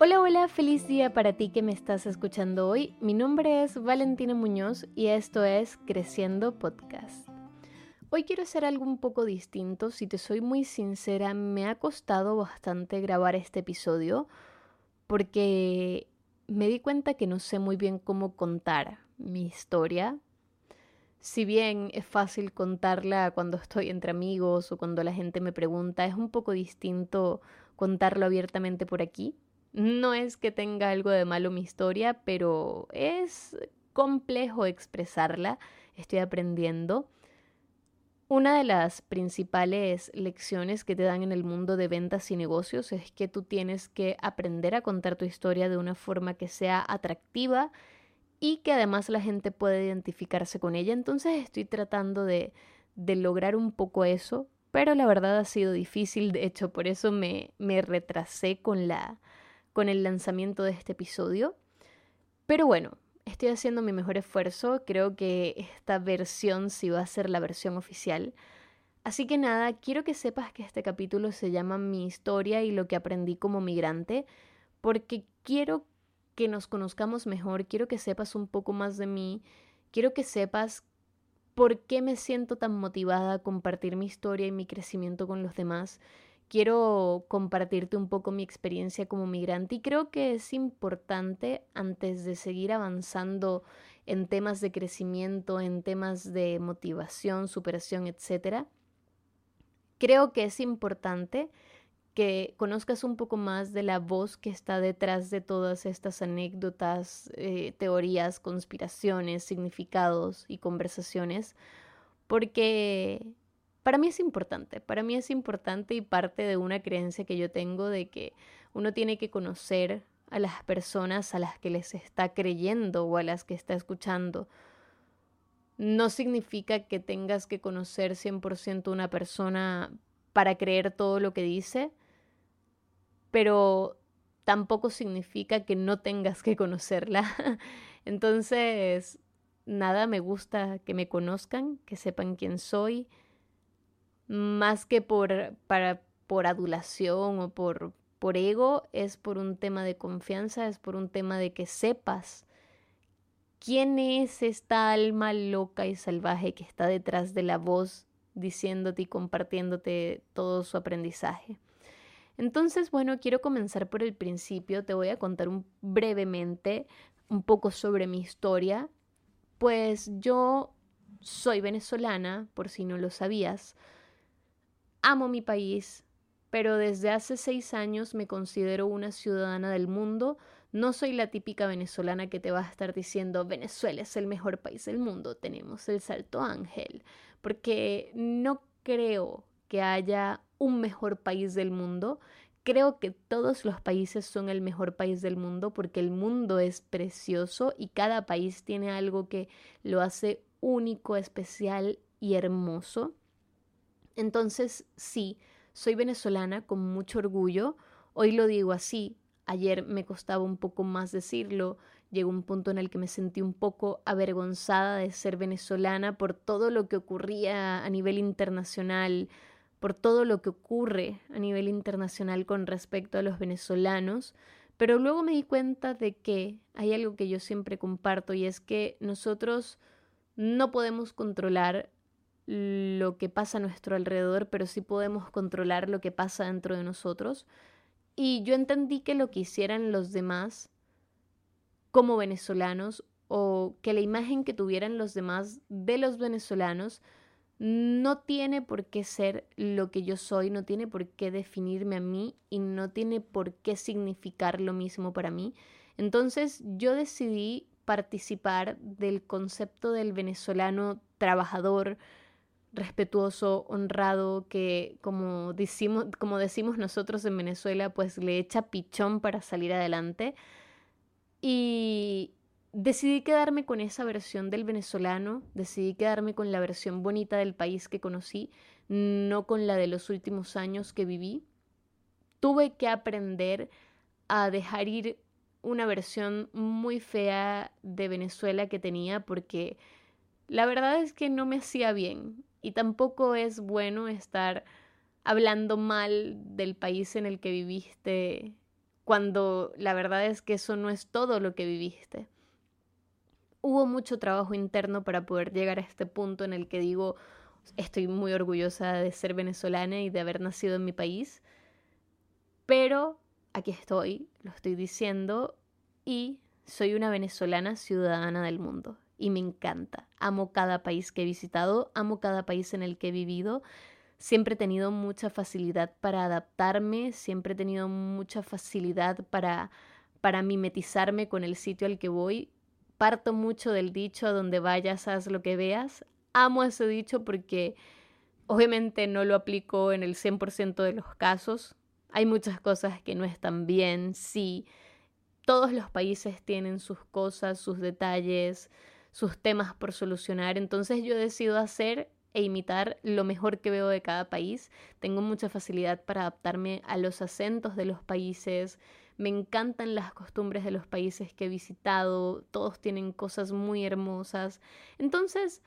Hola, hola, feliz día para ti que me estás escuchando hoy. Mi nombre es Valentina Muñoz y esto es Creciendo Podcast. Hoy quiero hacer algo un poco distinto, si te soy muy sincera, me ha costado bastante grabar este episodio porque me di cuenta que no sé muy bien cómo contar mi historia. Si bien es fácil contarla cuando estoy entre amigos o cuando la gente me pregunta, es un poco distinto contarlo abiertamente por aquí. No es que tenga algo de malo mi historia, pero es complejo expresarla. Estoy aprendiendo. Una de las principales lecciones que te dan en el mundo de ventas y negocios es que tú tienes que aprender a contar tu historia de una forma que sea atractiva y que además la gente pueda identificarse con ella. Entonces estoy tratando de, de lograr un poco eso, pero la verdad ha sido difícil. De hecho, por eso me, me retrasé con la, con el lanzamiento de este episodio. Pero bueno, estoy haciendo mi mejor esfuerzo. Creo que esta versión sí va a ser la versión oficial. Así que nada, quiero que sepas que este capítulo se llama Mi historia y lo que aprendí como migrante, porque quiero que nos conozcamos mejor, quiero que sepas un poco más de mí, quiero que sepas por qué me siento tan motivada a compartir mi historia y mi crecimiento con los demás quiero compartirte un poco mi experiencia como migrante y creo que es importante antes de seguir avanzando en temas de crecimiento, en temas de motivación, superación, etc. Creo que es importante que conozcas un poco más de la voz que está detrás de todas estas anécdotas, eh, teorías, conspiraciones, significados y conversaciones, porque para mí es importante, para mí es importante y parte de una creencia que yo tengo de que uno tiene que conocer a las personas a las que les está creyendo o a las que está escuchando. No significa que tengas que conocer 100% una persona para creer todo lo que dice, pero tampoco significa que no tengas que conocerla. Entonces, nada, me gusta que me conozcan, que sepan quién soy, más que por, para, por adulación o por, por ego, es por un tema de confianza, es por un tema de que sepas quién es esta alma loca y salvaje que está detrás de la voz diciéndote y compartiéndote todo su aprendizaje. Entonces, bueno, quiero comenzar por el principio, te voy a contar un, brevemente un poco sobre mi historia, pues yo soy venezolana, por si no lo sabías, Amo mi país, pero desde hace seis años me considero una ciudadana del mundo. No soy la típica venezolana que te va a estar diciendo Venezuela es el mejor país del mundo, tenemos el salto ángel, porque no creo que haya un mejor país del mundo. Creo que todos los países son el mejor país del mundo porque el mundo es precioso y cada país tiene algo que lo hace único, especial y hermoso. Entonces, sí, soy venezolana con mucho orgullo. Hoy lo digo así. Ayer me costaba un poco más decirlo. Llegó un punto en el que me sentí un poco avergonzada de ser venezolana por todo lo que ocurría a nivel internacional, por todo lo que ocurre a nivel internacional con respecto a los venezolanos. Pero luego me di cuenta de que hay algo que yo siempre comparto y es que nosotros no podemos controlar lo que pasa a nuestro alrededor, pero sí podemos controlar lo que pasa dentro de nosotros. Y yo entendí que lo que hicieran los demás como venezolanos o que la imagen que tuvieran los demás de los venezolanos no tiene por qué ser lo que yo soy, no tiene por qué definirme a mí y no tiene por qué significar lo mismo para mí. Entonces yo decidí participar del concepto del venezolano trabajador, respetuoso, honrado, que como decimos, como decimos nosotros en Venezuela, pues le echa pichón para salir adelante. Y decidí quedarme con esa versión del venezolano, decidí quedarme con la versión bonita del país que conocí, no con la de los últimos años que viví. Tuve que aprender a dejar ir una versión muy fea de Venezuela que tenía porque la verdad es que no me hacía bien y tampoco es bueno estar hablando mal del país en el que viviste cuando la verdad es que eso no es todo lo que viviste. Hubo mucho trabajo interno para poder llegar a este punto en el que digo, estoy muy orgullosa de ser venezolana y de haber nacido en mi país, pero aquí estoy, lo estoy diciendo, y soy una venezolana ciudadana del mundo. Y me encanta. Amo cada país que he visitado, amo cada país en el que he vivido. Siempre he tenido mucha facilidad para adaptarme, siempre he tenido mucha facilidad para, para mimetizarme con el sitio al que voy. Parto mucho del dicho a donde vayas, haz lo que veas. Amo ese dicho porque obviamente no lo aplico en el 100% de los casos. Hay muchas cosas que no están bien, sí. Todos los países tienen sus cosas, sus detalles, sus temas por solucionar. Entonces yo decido hacer e imitar lo mejor que veo de cada país. Tengo mucha facilidad para adaptarme a los acentos de los países. Me encantan las costumbres de los países que he visitado. Todos tienen cosas muy hermosas. Entonces,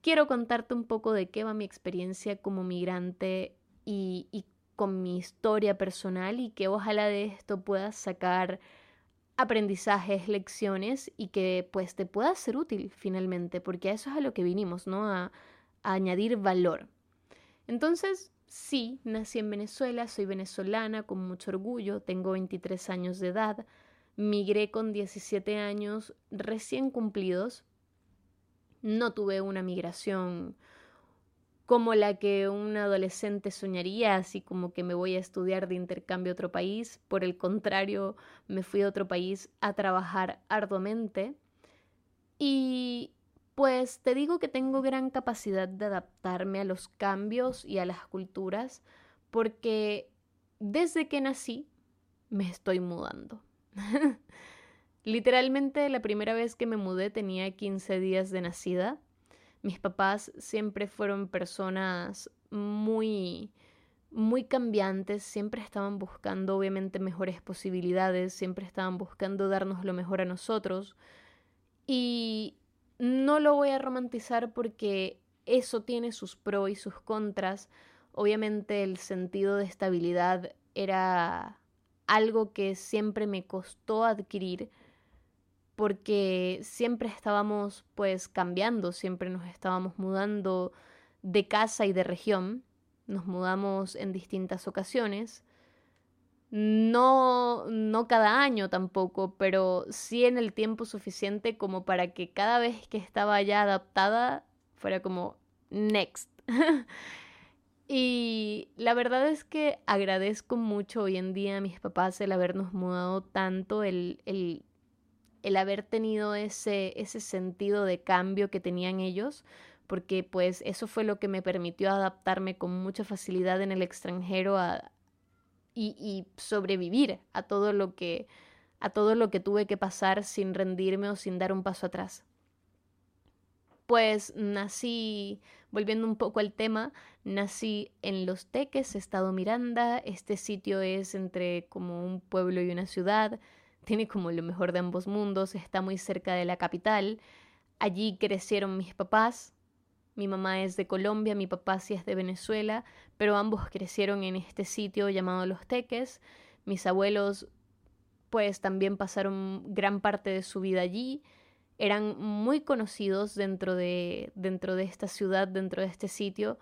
quiero contarte un poco de qué va mi experiencia como migrante y, con mi historia personal y que ojalá de esto puedas sacar aprendizajes, lecciones y que pues te pueda ser útil finalmente, porque a eso es a lo que vinimos, ¿no? A, añadir valor. Entonces, sí, nací en Venezuela, soy venezolana con mucho orgullo, tengo 23 años de edad, migré con 17 años recién cumplidos, no tuve una migración como la que un adolescente soñaría, así como que me voy a estudiar de intercambio a otro país. Por el contrario, me fui a otro país a trabajar arduamente. Y pues te digo que tengo gran capacidad de adaptarme a los cambios y a las culturas, porque desde que nací me estoy mudando. Literalmente la primera vez que me mudé tenía 15 días de nacida mis papás siempre fueron personas muy muy cambiantes, siempre estaban buscando obviamente mejores posibilidades, siempre estaban buscando darnos lo mejor a nosotros y no lo voy a romantizar porque eso tiene sus pros y sus contras. Obviamente el sentido de estabilidad era algo que siempre me costó adquirir porque siempre estábamos pues cambiando, siempre nos estábamos mudando de casa y de región, nos mudamos en distintas ocasiones, no, no cada año tampoco, pero sí en el tiempo suficiente como para que cada vez que estaba ya adaptada fuera como next. y la verdad es que agradezco mucho hoy en día a mis papás el habernos mudado tanto, el, el el haber tenido ese, ese sentido de cambio que tenían ellos, porque pues eso fue lo que me permitió adaptarme con mucha facilidad en el extranjero y, y, sobrevivir a todo lo que a todo lo que tuve que pasar sin rendirme o sin dar un paso atrás. Pues nací, volviendo un poco al tema, nací en Los Teques, Estado Miranda. Este sitio es entre como un pueblo y una ciudad tiene como lo mejor de ambos mundos, está muy cerca de la capital. Allí crecieron mis papás. Mi mamá es de Colombia, mi papá sí es de Venezuela, pero ambos crecieron en este sitio llamado Los Teques. Mis abuelos pues también pasaron gran parte de su vida allí. Eran muy conocidos dentro de, dentro de esta ciudad, dentro de este sitio.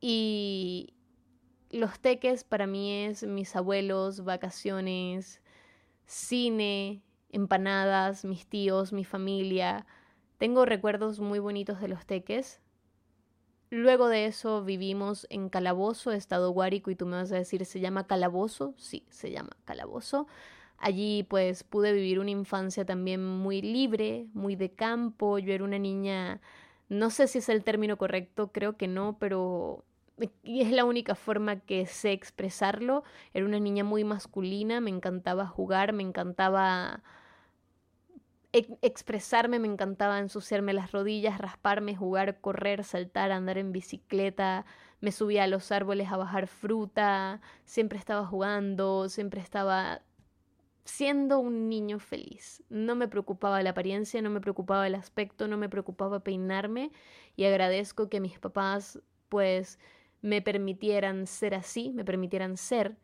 Y los teques para mí es mis abuelos, vacaciones, cine, empanadas, mis tíos, mi familia. Tengo recuerdos muy bonitos de los teques. Luego de eso vivimos en Calabozo, Estado Guárico, y tú me vas a decir, ¿se llama Calabozo? Sí, se llama Calabozo. Allí pues pude vivir una infancia también muy libre, muy de campo. Yo era una niña, no sé si es el término correcto, creo que no, pero y es la única forma que sé expresarlo. Era una niña muy masculina, me encantaba jugar, me encantaba expresarme, me encantaba ensuciarme las rodillas, rasparme, jugar, correr, saltar, andar en bicicleta, me subía a los árboles a bajar fruta, siempre estaba jugando, siempre estaba siendo un niño feliz. No me preocupaba la apariencia, no me preocupaba el aspecto, no me preocupaba peinarme y agradezco que mis papás pues me permitieran ser así, me permitieran ser,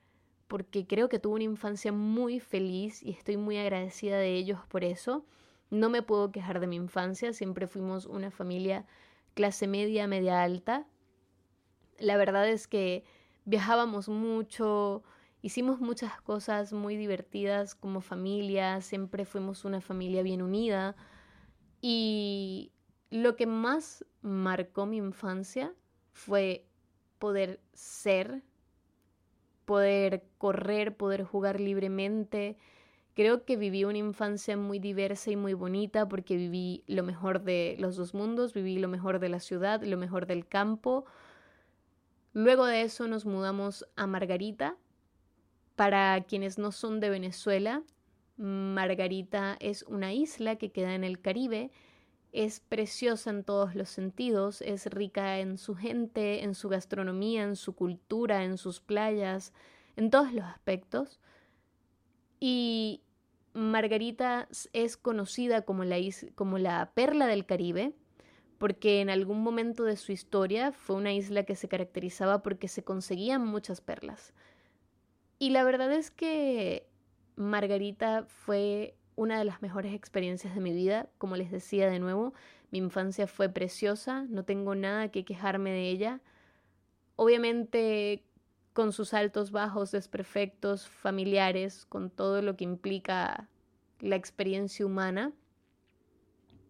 porque creo que tuve una infancia muy feliz y estoy muy agradecida de ellos por eso. No me puedo quejar de mi infancia, siempre fuimos una familia clase media, media alta. La verdad es que viajábamos mucho, hicimos muchas cosas muy divertidas como familia, siempre fuimos una familia bien unida. Y lo que más marcó mi infancia fue poder ser poder correr, poder jugar libremente. Creo que viví una infancia muy diversa y muy bonita porque viví lo mejor de los dos mundos, viví lo mejor de la ciudad, lo mejor del campo. Luego de eso nos mudamos a Margarita. Para quienes no son de Venezuela, Margarita es una isla que queda en el Caribe. Es preciosa en todos los sentidos, es rica en su gente, en su gastronomía, en su cultura, en sus playas, en todos los aspectos. Y Margarita es conocida como la, como la perla del Caribe, porque en algún momento de su historia fue una isla que se caracterizaba porque se conseguían muchas perlas. Y la verdad es que Margarita fue una de las mejores experiencias de mi vida. Como les decía de nuevo, mi infancia fue preciosa, no tengo nada que quejarme de ella. Obviamente con sus altos, bajos, desperfectos, familiares, con todo lo que implica la experiencia humana,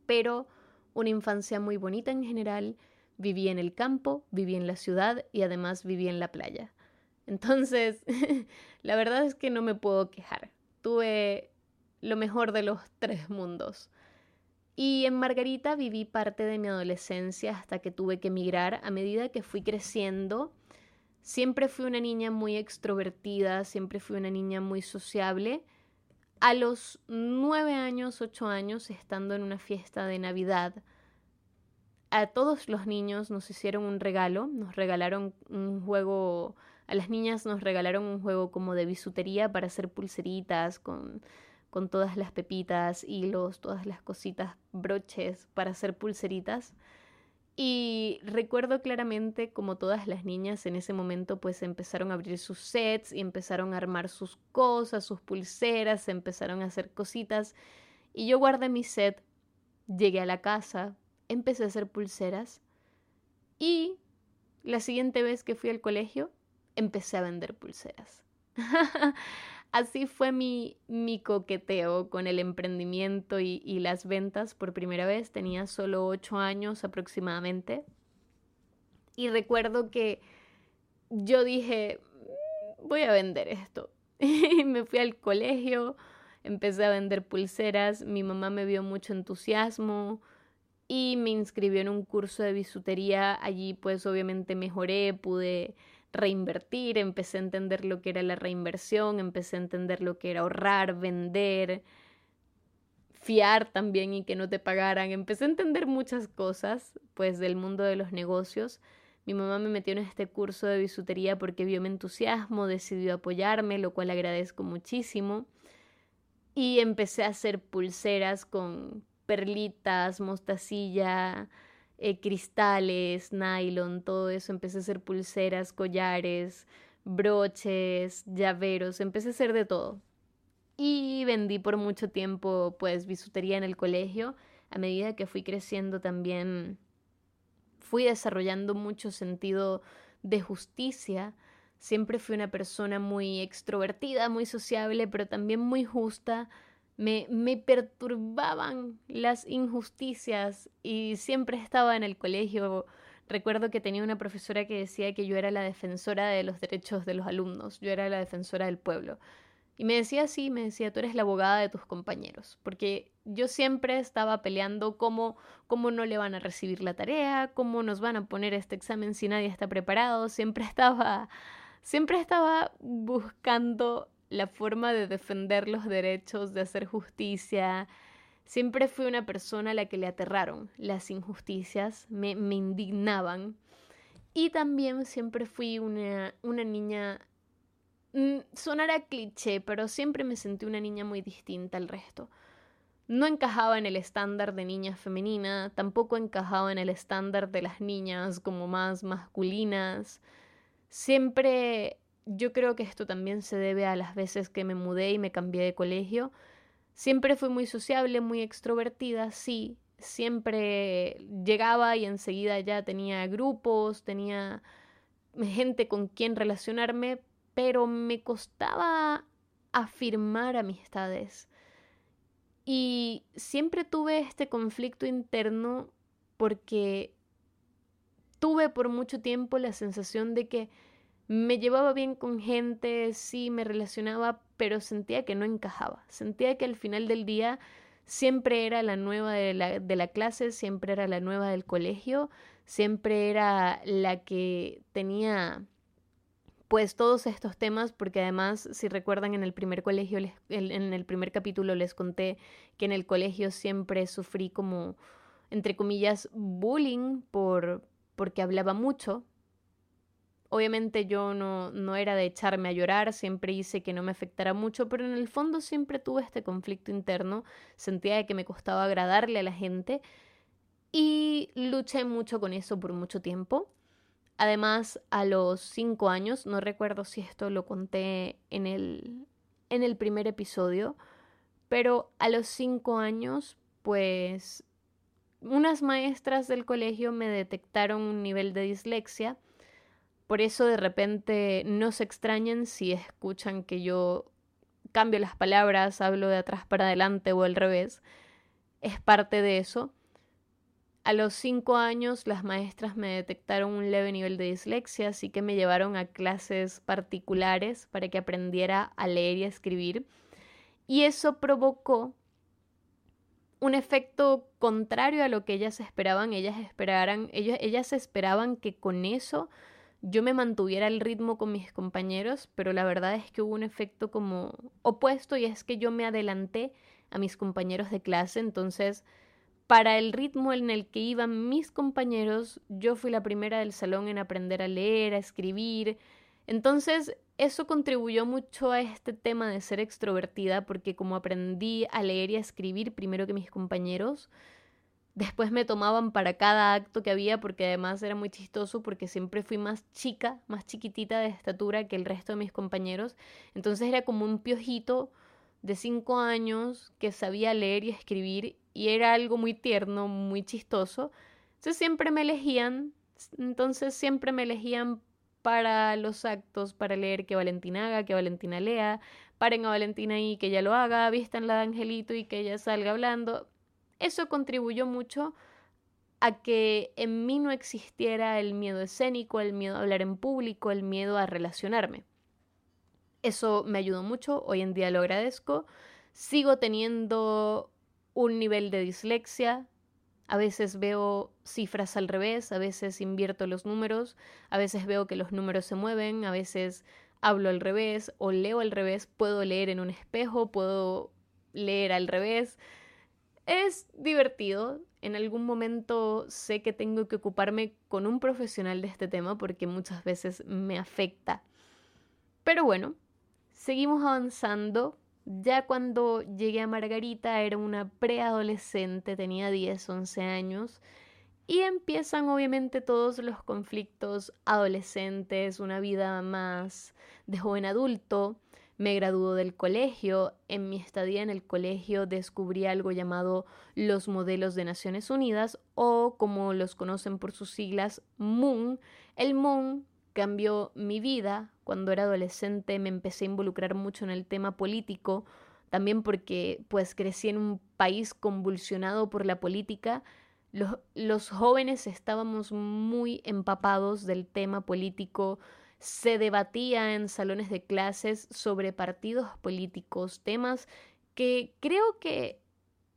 pero una infancia muy bonita en general. Viví en el campo, viví en la ciudad y además viví en la playa. Entonces, la verdad es que no me puedo quejar. Tuve lo mejor de los tres mundos. Y en Margarita viví parte de mi adolescencia hasta que tuve que emigrar a medida que fui creciendo Siempre fui una niña muy extrovertida, siempre fui una niña muy sociable. A los nueve años, ocho años, estando en una fiesta de Navidad, a todos los niños nos hicieron un regalo, nos regalaron un juego, a las niñas nos regalaron un juego como de bisutería para hacer pulseritas con, con todas las pepitas, hilos, todas las cositas, broches para hacer pulseritas. Y recuerdo claramente como todas las niñas en ese momento pues empezaron a abrir sus sets y empezaron a armar sus cosas, sus pulseras, empezaron a hacer cositas. Y yo guardé mi set, llegué a la casa, empecé a hacer pulseras y la siguiente vez que fui al colegio empecé a vender pulseras. Así fue mi, mi coqueteo con el emprendimiento y, las ventas por primera vez. Tenía solo ocho años aproximadamente. Y recuerdo que yo dije, mm, voy a vender esto. Y me fui al colegio, empecé a vender pulseras, mi mamá me vio mucho entusiasmo y me inscribió en un curso de bisutería. Allí pues obviamente mejoré, pude reinvertir, empecé a entender lo que era la reinversión, empecé a entender lo que era ahorrar, vender, fiar también y que no te pagaran. Empecé a entender muchas cosas, pues, del mundo de los negocios. Mi mamá me metió en este curso de bisutería porque vio mi entusiasmo, decidió apoyarme, lo cual agradezco muchísimo. Y empecé a hacer pulseras con perlitas, mostacilla, eh, cristales, nylon, todo eso. Empecé a hacer pulseras, collares, broches, llaveros, empecé a hacer de todo. Y vendí por mucho tiempo pues bisutería en el colegio. A medida que fui creciendo también fui desarrollando mucho sentido de justicia. Siempre fui una persona muy extrovertida, muy sociable, pero también muy justa me, perturbaban las injusticias y siempre estaba en el colegio. Recuerdo que tenía una profesora que decía que yo era la defensora de los derechos de los alumnos, yo era la defensora del pueblo. Y me decía así, me decía, tú eres la abogada de tus compañeros, porque yo siempre estaba peleando cómo, cómo no le van a recibir la tarea, cómo nos van a poner este examen si nadie está preparado, siempre estaba, siempre estaba buscando la forma de defender los derechos, de hacer justicia. Siempre fui una persona a la que le aterraron las injusticias, me, me indignaban. Y también siempre fui una, una niña, sonará cliché, pero siempre me sentí una niña muy distinta al resto. No encajaba en el estándar de niña femenina, tampoco encajaba en el estándar de las niñas como más masculinas. Siempre yo creo que esto también se debe a las veces que me mudé y me cambié de colegio. Siempre fui muy sociable, muy extrovertida, sí. Siempre llegaba y enseguida ya tenía grupos, tenía gente con quien relacionarme, pero me costaba afirmar amistades. Y siempre tuve este conflicto interno porque tuve por mucho tiempo la sensación de que me llevaba bien con gente, sí, me relacionaba, pero sentía que no encajaba. Sentía que al final del día siempre era la nueva de la, de la clase, siempre era la nueva del colegio, siempre era la que tenía pues todos estos temas, porque además, si recuerdan, en el primer colegio, en el primer capítulo les conté que en el colegio siempre sufrí como, entre comillas, bullying por, porque hablaba mucho. Obviamente yo no, no era de echarme a llorar, siempre hice que no me afectara mucho, pero en el fondo siempre tuve este conflicto interno, sentía que me costaba agradarle a la gente y luché mucho con eso por mucho tiempo. Además, a los cinco años, no recuerdo si esto lo conté en el, en el primer episodio, pero a los cinco años, pues unas maestras del colegio me detectaron un nivel de dislexia. Por eso de repente no se extrañen si escuchan que yo cambio las palabras, hablo de atrás para adelante o al revés. Es parte de eso. A los cinco años las maestras me detectaron un leve nivel de dislexia, así que me llevaron a clases particulares para que aprendiera a leer y a escribir. Y eso provocó un efecto contrario a lo que ellas esperaban. Ellas, esperaran, ellas, ellas esperaban que con eso yo me mantuviera el ritmo con mis compañeros, pero la verdad es que hubo un efecto como opuesto y es que yo me adelanté a mis compañeros de clase, entonces para el ritmo en el que iban mis compañeros, yo fui la primera del salón en aprender a leer, a escribir. Entonces, eso contribuyó mucho a este tema de ser extrovertida, porque como aprendí a leer y a escribir primero que mis compañeros, después me tomaban para cada acto que había, porque además era muy chistoso, porque siempre fui más chica, más chiquitita de estatura que el resto de mis compañeros. Entonces era como un piojito de cinco años que sabía leer y escribir y era algo muy tierno, muy chistoso. Entonces siempre me elegían, entonces siempre me elegían para los actos, para leer que Valentina haga, que Valentina lea, paren a Valentina y que ella lo haga, vistan la de Angelito y que ella salga hablando. Eso contribuyó mucho a que en mí no existiera el miedo escénico, el miedo a hablar en público, el miedo a relacionarme. Eso me ayudó mucho, hoy en día lo agradezco. Sigo teniendo un nivel de dislexia, a veces veo cifras al revés, a veces invierto los números, a veces veo que los números se mueven, a veces hablo al revés o leo al revés, puedo leer en un espejo, puedo leer al revés. Es divertido. En algún momento sé que tengo que ocuparme con un profesional de este tema porque muchas veces me afecta. Pero bueno, seguimos avanzando ya cuando llegué a Margarita era una preadolescente, tenía 10, 11 años, y empiezan obviamente todos los conflictos adolescentes, una vida más de joven adulto. Me graduó del colegio. En mi estadía en el colegio descubrí algo llamado los modelos de Naciones Unidas o como los conocen por sus siglas, MOON. El MOON cambió mi vida. Cuando era adolescente me empecé a involucrar mucho en el tema político, también porque pues crecí en un país convulsionado por la política. Los, los jóvenes estábamos muy empapados del tema político, se debatía en salones de clases sobre partidos políticos, temas que creo que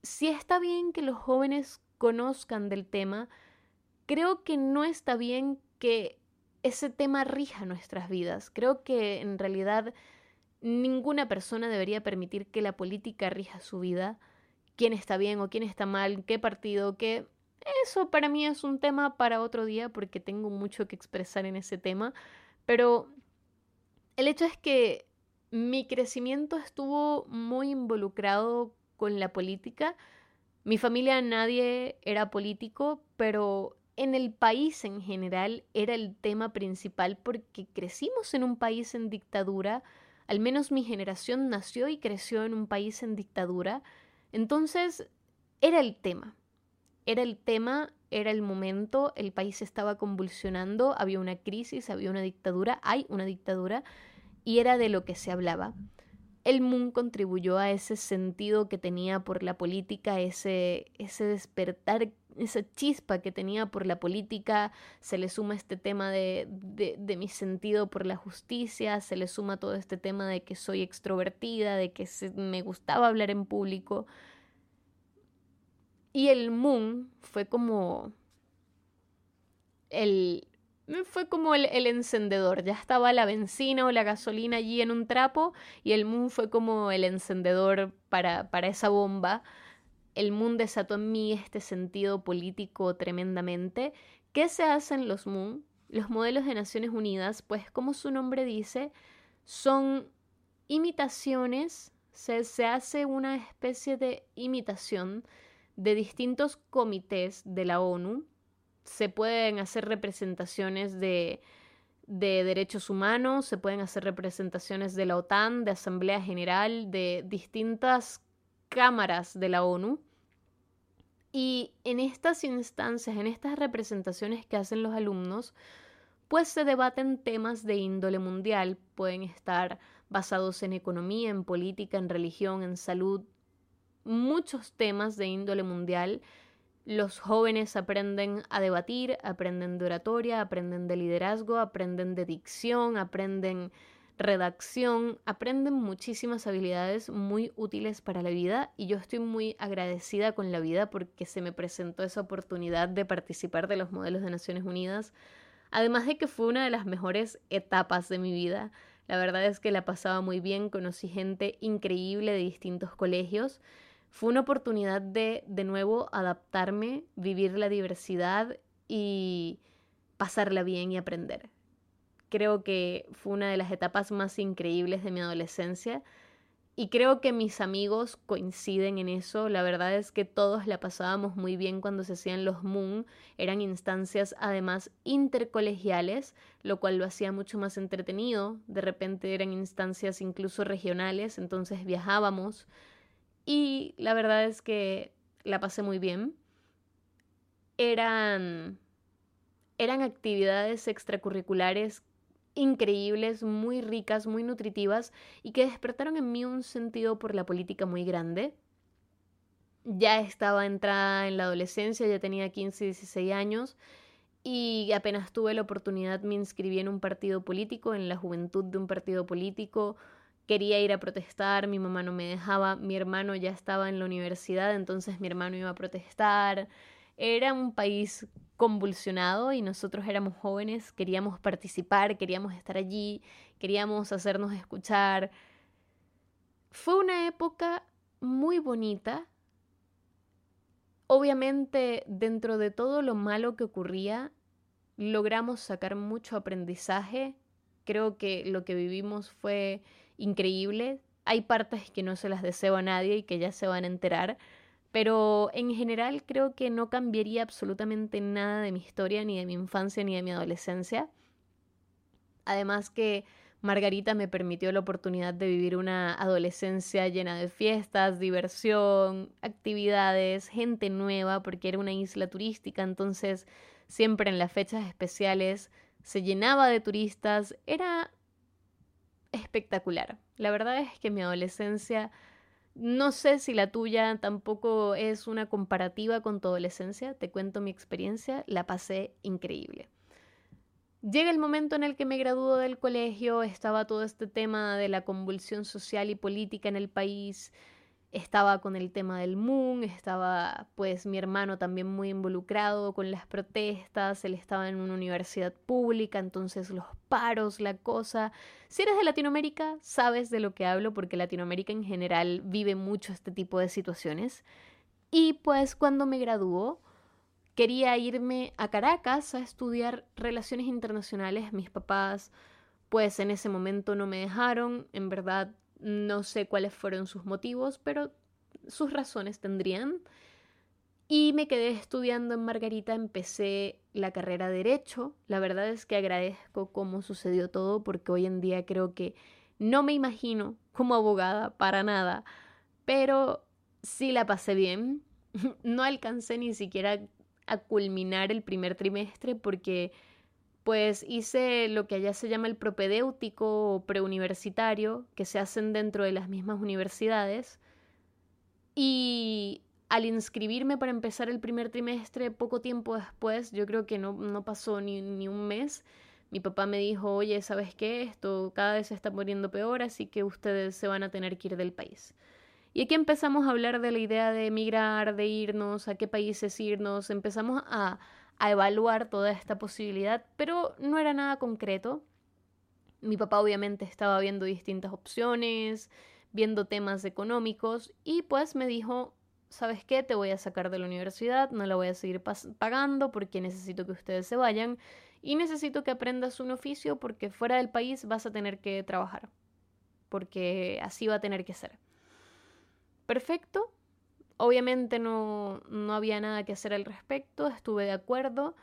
si está bien que los jóvenes conozcan del tema, creo que no está bien que ese tema rija nuestras vidas. Creo que en realidad ninguna persona debería permitir que la política rija su vida, quién está bien o quién está mal, qué partido, qué... Eso para mí es un tema para otro día porque tengo mucho que expresar en ese tema, pero el hecho es que mi crecimiento estuvo muy involucrado con la política. Mi familia nadie era político, pero en el país en general era el tema principal porque crecimos en un país en dictadura, al menos mi generación nació y creció en un país en dictadura, entonces era el tema, era el tema, era el momento, el país estaba convulsionando, había una crisis, había una dictadura, hay una dictadura, y era de lo que se hablaba. El Moon contribuyó a ese sentido que tenía por la política, ese, ese despertar esa chispa que tenía por la política, se le suma este tema de, de, mi sentido por la justicia, se le suma todo este tema de que soy extrovertida, de que me gustaba hablar en público. Y el Moon fue como el fue como el, encendedor, ya estaba la benzina o la gasolina allí en un trapo y el Moon fue como el encendedor para, para esa bomba el Moon desató en mí este sentido político tremendamente. ¿Qué se hacen los Moon? Los modelos de Naciones Unidas, pues como su nombre dice, son imitaciones, se, se hace una especie de imitación de distintos comités de la ONU. Se pueden hacer representaciones de, de derechos humanos, se pueden hacer representaciones de la OTAN, de Asamblea General, de distintas cámaras de la ONU. Y en estas instancias, en estas representaciones que hacen los alumnos, pues se debaten temas de índole mundial. Pueden estar basados en economía, en política, en religión, en salud, muchos temas de índole mundial. Los jóvenes aprenden a debatir, aprenden de oratoria, aprenden de liderazgo, aprenden de dicción, aprenden redacción, aprenden muchísimas habilidades muy útiles para la vida y yo estoy muy agradecida con la vida porque se me presentó esa oportunidad de participar de los modelos de Naciones Unidas, además de que fue una de las mejores etapas de mi vida. La verdad es que la pasaba muy bien, conocí gente increíble de distintos colegios. Fue una oportunidad de de nuevo adaptarme, vivir la diversidad y pasarla bien y aprender. Creo que fue una de las etapas más increíbles de mi adolescencia y creo que mis amigos coinciden en eso. La verdad es que todos la pasábamos muy bien cuando se hacían los Moon. Eran instancias además intercolegiales, lo cual lo hacía mucho más entretenido. De repente eran instancias incluso regionales, entonces viajábamos. Y la verdad es que la pasé muy bien. Eran, eran actividades extracurriculares increíbles, muy ricas, muy nutritivas y que despertaron en mí un sentido por la política muy grande. Ya estaba entrada en la adolescencia, ya tenía 15, 16 años y apenas tuve la oportunidad me inscribí en un partido político, en la juventud de un partido político. Quería ir a protestar, mi mamá no me dejaba, mi hermano ya estaba en la universidad, entonces mi hermano iba a protestar. Era un país convulsionado y nosotros éramos jóvenes, queríamos participar, queríamos estar allí, queríamos hacernos escuchar. Fue una época muy bonita. Obviamente, dentro de todo lo malo que ocurría, logramos sacar mucho aprendizaje. Creo que lo que vivimos fue increíble. Hay partes que no se las deseo a nadie y que ya se van a enterar, pero en general creo que no cambiaría absolutamente nada de mi historia, ni de mi infancia, ni de mi adolescencia. Además que Margarita me permitió la oportunidad de vivir una adolescencia llena de fiestas, diversión, actividades, gente nueva, porque era una isla turística, entonces siempre en las fechas especiales se llenaba de turistas, era espectacular. La verdad es que mi adolescencia no sé si la tuya tampoco es una comparativa con tu adolescencia, te cuento mi experiencia, la pasé increíble. Llega el momento en el que me graduó del colegio, estaba todo este tema de la convulsión social y política en el país, estaba con el tema del Moon, estaba pues mi hermano también muy involucrado con las protestas, él estaba en una universidad pública, entonces los paros, la cosa. Si eres de Latinoamérica, sabes de lo que hablo porque Latinoamérica en general vive mucho este tipo de situaciones. Y pues cuando me graduó, quería irme a Caracas a estudiar relaciones internacionales. Mis papás pues en ese momento no me dejaron, en verdad no sé cuáles fueron sus motivos, pero sus razones tendrían. Y me quedé estudiando en Margarita, empecé la carrera de Derecho. La verdad es que agradezco cómo sucedió todo porque hoy en día creo que no me imagino como abogada para nada, pero sí la pasé bien. No alcancé ni siquiera a culminar el primer trimestre porque pues hice lo que allá se llama el propedéutico o preuniversitario, que se hacen dentro de las mismas universidades. Y al inscribirme para empezar el primer trimestre, poco tiempo después, yo creo que no, no pasó ni, ni, un mes, mi papá me dijo, oye, ¿sabes qué? Esto cada vez se está poniendo peor, así que ustedes se van a tener que ir del país. Y aquí empezamos a hablar de la idea de emigrar, de irnos, a qué países irnos, empezamos a, a evaluar toda esta posibilidad, pero no era nada concreto. Mi papá obviamente estaba viendo distintas opciones, viendo temas económicos y pues me dijo, ¿sabes qué? Te voy a sacar de la universidad, no la voy a seguir pagando porque necesito que ustedes se vayan y necesito que aprendas un oficio porque fuera del país vas a tener que trabajar, porque así va a tener que ser. Perfecto, obviamente no, no había nada que hacer al respecto, estuve de acuerdo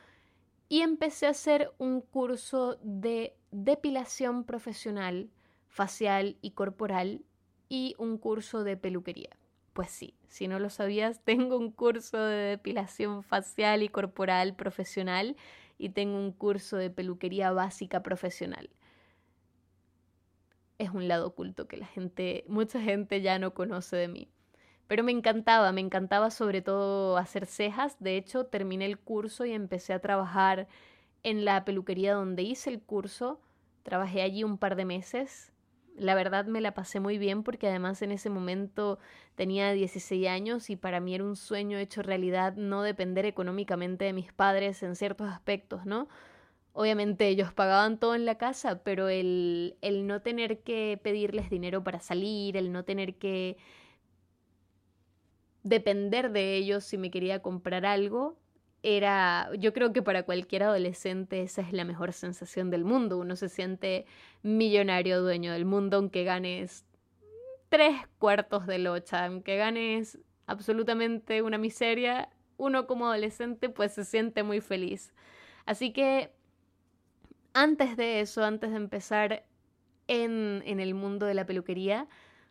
y empecé a hacer un curso de depilación profesional, facial y corporal y un curso de peluquería. Pues sí, si no lo sabías, tengo un curso de depilación facial y corporal profesional y tengo un curso de peluquería básica profesional. Es un lado oculto que la gente, mucha gente ya no conoce de mí. Pero me encantaba, me encantaba sobre todo hacer cejas. De hecho, terminé el curso y empecé a trabajar en la peluquería donde hice el curso. Trabajé allí un par de meses la verdad me la pasé muy bien porque además en ese momento tenía 16 años y para mí era un sueño hecho realidad no depender económicamente de mis padres en ciertos aspectos, ¿no? Obviamente ellos pagaban todo en la casa, pero el, el no tener que pedirles dinero para salir, el no tener que depender de ellos si me quería comprar algo, era, yo creo que para cualquier adolescente esa es la mejor sensación del mundo. Uno se siente millonario, dueño del mundo, aunque ganes tres cuartos de locha, aunque ganes absolutamente una miseria, uno como adolescente pues se siente muy feliz. Así que antes de eso, antes de empezar en, en el mundo de la peluquería,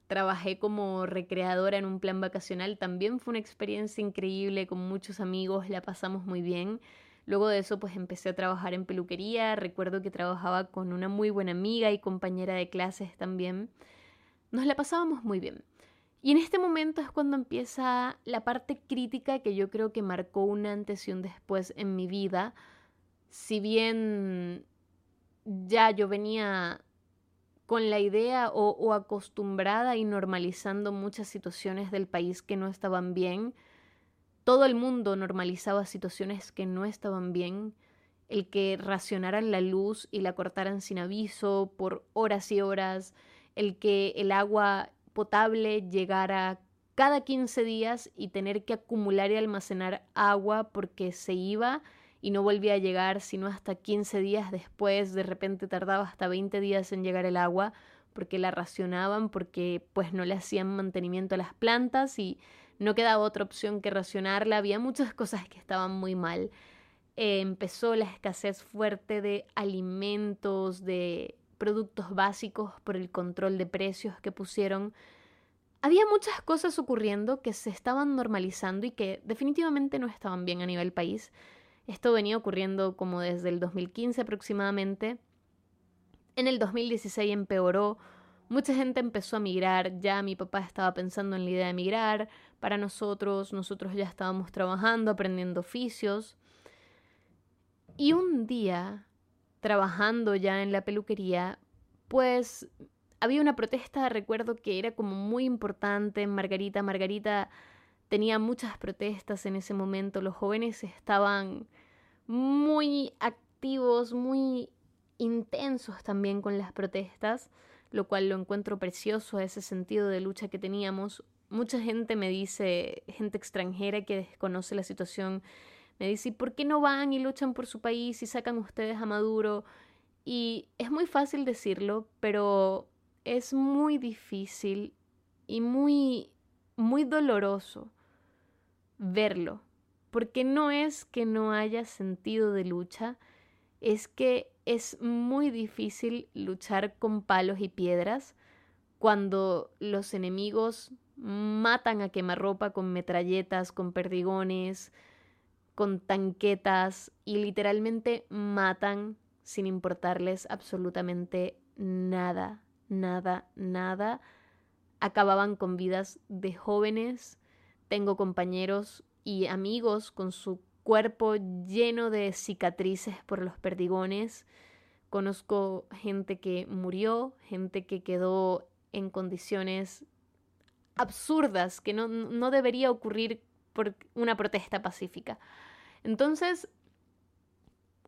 Trabajé como recreadora en un plan vacacional, también fue una experiencia increíble con muchos amigos, la pasamos muy bien. Luego de eso pues empecé a trabajar en peluquería, recuerdo que trabajaba con una muy buena amiga y compañera de clases también. Nos la pasábamos muy bien. Y en este momento es cuando empieza la parte crítica que yo creo que marcó un antes y un después en mi vida. Si bien ya yo venía con la idea o, acostumbrada y normalizando muchas situaciones del país que no estaban bien. Todo el mundo normalizaba situaciones que no estaban bien, el que racionaran la luz y la cortaran sin aviso por horas y horas, el que el agua potable llegara cada 15 días y tener que acumular y almacenar agua porque se iba y no volvía a llegar sino hasta 15 días después, de repente tardaba hasta 20 días en llegar el agua porque la racionaban, porque pues no le hacían mantenimiento a las plantas y no quedaba otra opción que racionarla, había muchas cosas que estaban muy mal. Eh, empezó la escasez fuerte de alimentos, de productos básicos por el control de precios que pusieron. Había muchas cosas ocurriendo que se estaban normalizando y que definitivamente no estaban bien a nivel país. Esto venía ocurriendo como desde el 2015 aproximadamente. En el 2016 empeoró, mucha gente empezó a migrar, ya mi papá estaba pensando en la idea de migrar, para nosotros, nosotros ya estábamos trabajando, aprendiendo oficios. Y un día, trabajando ya en la peluquería, pues había una protesta, recuerdo que era como muy importante en Margarita. Margarita tenía muchas protestas en ese momento, los jóvenes estaban muy activos, muy intensos también con las protestas, lo cual lo encuentro precioso, ese sentido de lucha que teníamos. Mucha gente me dice, gente extranjera que desconoce la situación, me dice, ¿por qué no van y luchan por su país y sacan ustedes a Maduro? Y es muy fácil decirlo, pero es muy difícil y muy, muy doloroso verlo porque no es que no haya sentido de lucha, es que es muy difícil luchar con palos y piedras cuando los enemigos matan a quemarropa con metralletas, con perdigones, con tanquetas y literalmente matan sin importarles absolutamente nada, nada, nada. Acababan con vidas de jóvenes. Tengo compañeros y amigos con su cuerpo lleno de cicatrices por los perdigones. Conozco gente que murió, gente que quedó en condiciones absurdas que no, no debería ocurrir por una protesta pacífica. Entonces,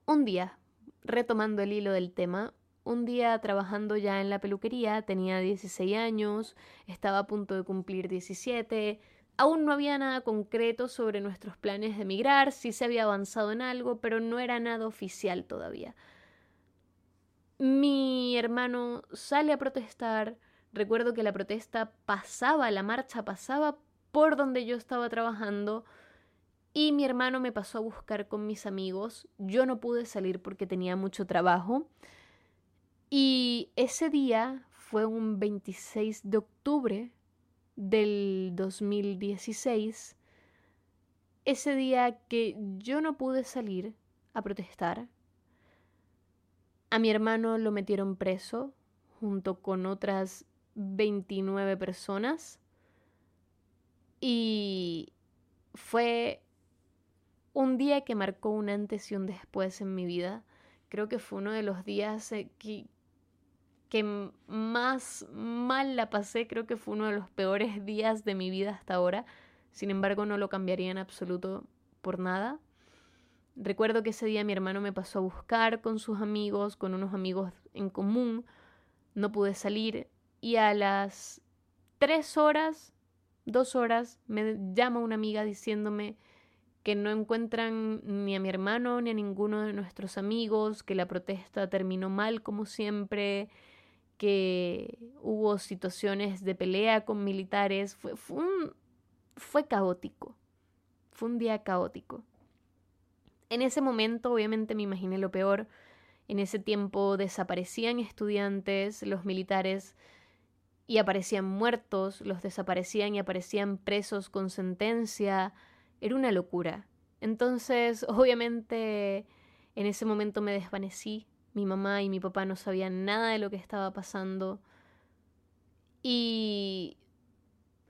un día, retomando el hilo del tema, un día trabajando ya en la peluquería, tenía 16 años, estaba a punto de cumplir 17, aún no había nada concreto sobre nuestros planes de emigrar, sí se había avanzado en algo, pero no era nada oficial todavía. Mi hermano sale a protestar, recuerdo que la protesta pasaba, la marcha pasaba por donde yo estaba trabajando, y mi hermano me pasó a buscar con mis amigos. Yo no pude salir porque tenía mucho trabajo. Y ese día fue un 26 de octubre del 2016. Ese día que yo no pude salir a protestar. A mi hermano lo metieron preso junto con otras 29 personas. Y fue un día que marcó un antes y un después en mi vida. Creo que fue uno de los días eh, que, que más mal la pasé, creo que fue uno de los peores días de mi vida hasta ahora. Sin embargo, no lo cambiaría en absoluto por nada. Recuerdo que ese día mi hermano me pasó a buscar con sus amigos, con unos amigos en común. No pude salir y a las tres horas, dos horas, me llama una amiga diciéndome que no encuentran ni a mi hermano ni a ninguno de nuestros amigos, que la protesta terminó mal como siempre, que hubo situaciones de pelea con militares. Fue, fue, fue caótico, fue un día caótico. En ese momento obviamente me imaginé lo peor. En ese tiempo desaparecían estudiantes, los militares y aparecían muertos, los desaparecían y aparecían presos con sentencia, era una locura. Entonces, obviamente, en ese momento me desvanecí. Mi mamá y mi papá no sabían nada de lo que estaba pasando. Y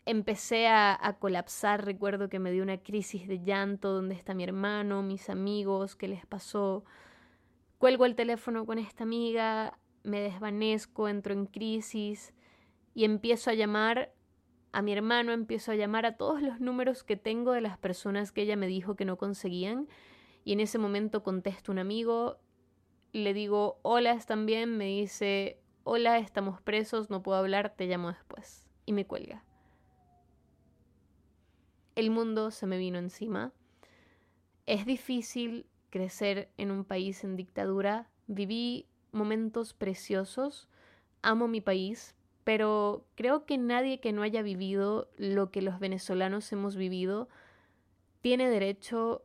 empecé a, colapsar. Recuerdo que me dio una crisis de llanto. ¿Dónde está mi hermano? Mis amigos. ¿Qué les pasó? Cuelgo el teléfono con esta amiga. Me desvanezco. Entro en crisis. Y empiezo a llamar a mi hermano, empiezo a llamar a todos los números que tengo de las personas que ella me dijo que no conseguían. Y en ese momento contesto un amigo, le digo, hola, ¿están bien? Me dice, hola, estamos presos, no puedo hablar, te llamo después. Y me cuelga. El mundo se me vino encima. Es difícil crecer en un país en dictadura. Viví momentos preciosos. Amo mi país, pero creo que nadie que no haya vivido lo que los venezolanos hemos vivido tiene derecho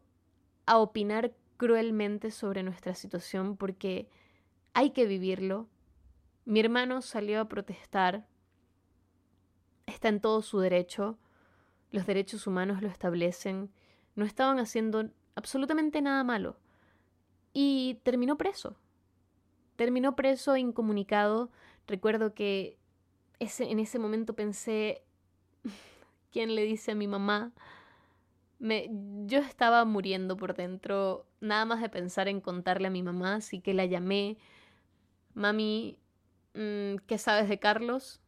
a opinar cruelmente sobre nuestra situación porque hay que vivirlo. Mi hermano salió a protestar, está en todo su derecho, los derechos humanos lo establecen, no estaban haciendo absolutamente nada malo y terminó preso. Terminó preso, incomunicado. Recuerdo que en ese momento pensé, ¿quién le dice a mi mamá? Yo estaba muriendo por dentro, nada más de pensar en contarle a mi mamá, así que la llamé, mami, mm, ¿qué sabes de Carlos?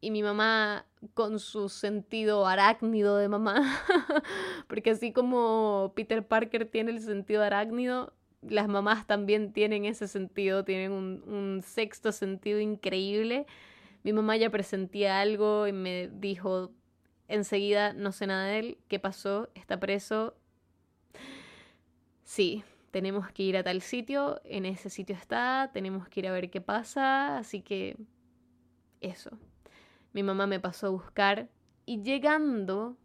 Y mi mamá con su sentido arácnido de mamá, porque así como Peter Parker tiene el sentido arácnido, las mamás también tienen ese sentido, tienen un, un sexto sentido increíble mi mamá ya presentía algo y me dijo enseguida, no sé nada de él, ¿qué pasó? ¿Está preso? Sí, tenemos que ir a tal sitio, en ese sitio está, tenemos que ir a ver qué pasa, así que eso. Mi mamá me pasó a buscar y llegando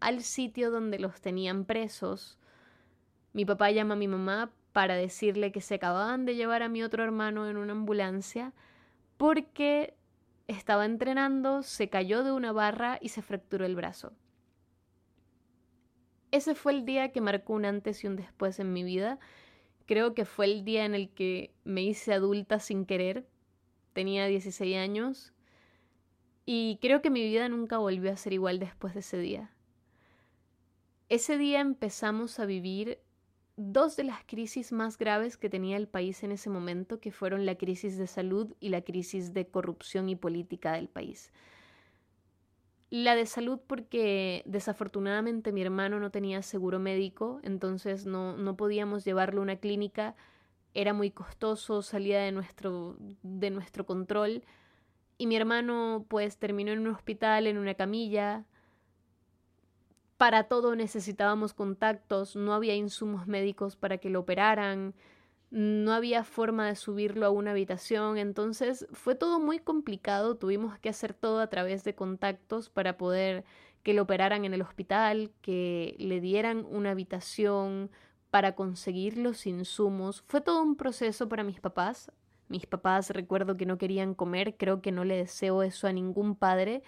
al sitio donde los tenían presos. Mi papá llama a mi mamá para decirle que se acababan de llevar a mi otro hermano en una ambulancia porque estaba entrenando, se cayó de una barra y se fracturó el brazo. Ese fue el día que marcó un antes y un después en mi vida. Creo que fue el día en el que me hice adulta sin querer. Tenía 16 años y creo que mi vida nunca volvió a ser igual después de ese día. Ese día empezamos a vivir dos de las crisis más graves que tenía el país en ese momento, que fueron la crisis de salud y la crisis de corrupción y política del país. La de salud porque desafortunadamente mi hermano no tenía seguro médico, entonces no, no podíamos llevarlo a una clínica, era muy costoso, salía de nuestro, de nuestro control y mi hermano pues terminó en un hospital, en una camilla, para todo necesitábamos contactos, no había insumos médicos para que lo operaran, no había forma de subirlo a una habitación, entonces fue todo muy complicado, tuvimos que hacer todo a través de contactos para poder que lo operaran en el hospital, que le dieran una habitación para conseguir los insumos. Fue todo un proceso para mis papás. Mis papás recuerdo que no querían comer, creo que no le deseo eso a ningún padre,